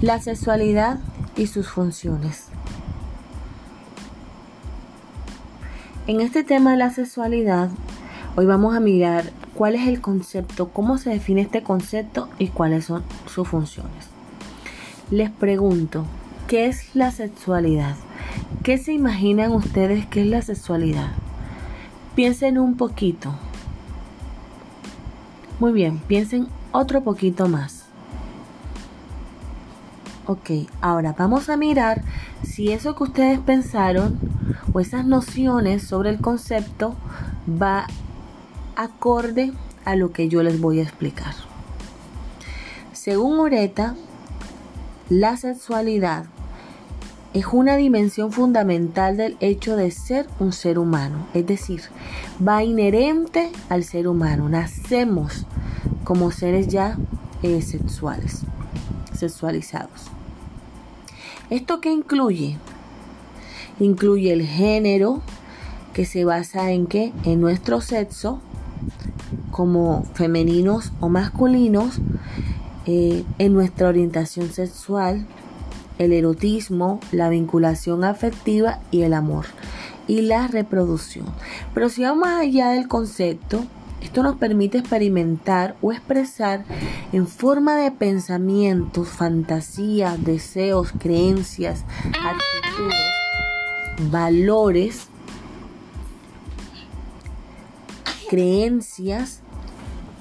La sexualidad y sus funciones. En este tema de la sexualidad, hoy vamos a mirar cuál es el concepto, cómo se define este concepto y cuáles son sus funciones. Les pregunto, ¿qué es la sexualidad? ¿Qué se imaginan ustedes que es la sexualidad? Piensen un poquito. Muy bien, piensen otro poquito más. Ok, ahora vamos a mirar si eso que ustedes pensaron o esas nociones sobre el concepto va acorde a lo que yo les voy a explicar. Según Ureta, la sexualidad es una dimensión fundamental del hecho de ser un ser humano, es decir, va inherente al ser humano, nacemos como seres ya eh, sexuales, sexualizados. ¿Esto qué incluye? Incluye el género, que se basa en qué? En nuestro sexo, como femeninos o masculinos, eh, en nuestra orientación sexual, el erotismo, la vinculación afectiva y el amor y la reproducción. Pero si vamos allá del concepto, esto nos permite experimentar o expresar en forma de pensamientos, fantasías, deseos, creencias, actitudes, valores, creencias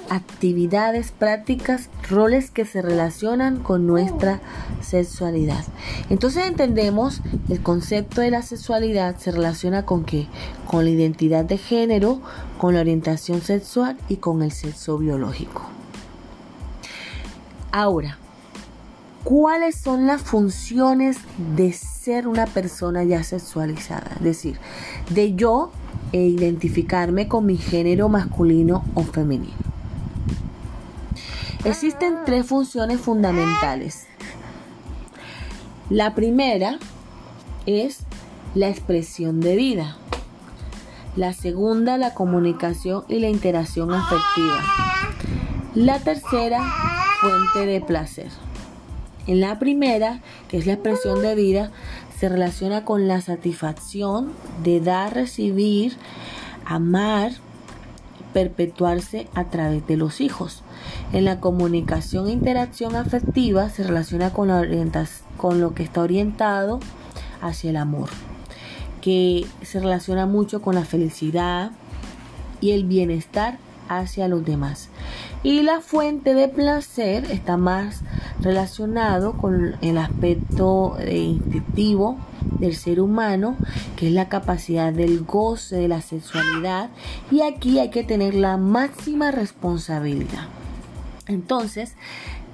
actividades, prácticas, roles que se relacionan con nuestra sexualidad. Entonces entendemos el concepto de la sexualidad se relaciona con qué? Con la identidad de género, con la orientación sexual y con el sexo biológico. Ahora, ¿cuáles son las funciones de ser una persona ya sexualizada? Es decir, de yo e identificarme con mi género masculino o femenino. Existen tres funciones fundamentales. La primera es la expresión de vida. La segunda, la comunicación y la interacción afectiva. La tercera, fuente de placer. En la primera, que es la expresión de vida, se relaciona con la satisfacción de dar, recibir, amar, perpetuarse a través de los hijos. En la comunicación e interacción afectiva se relaciona con, la con lo que está orientado hacia el amor, que se relaciona mucho con la felicidad y el bienestar hacia los demás. Y la fuente de placer está más relacionado con el aspecto eh, instintivo del ser humano, que es la capacidad del goce de la sexualidad. Y aquí hay que tener la máxima responsabilidad. Entonces,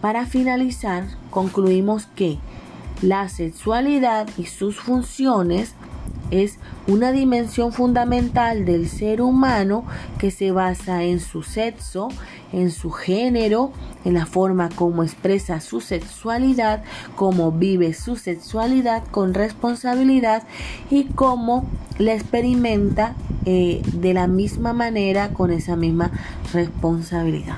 para finalizar, concluimos que la sexualidad y sus funciones es una dimensión fundamental del ser humano que se basa en su sexo, en su género, en la forma como expresa su sexualidad, cómo vive su sexualidad con responsabilidad y cómo la experimenta eh, de la misma manera con esa misma responsabilidad.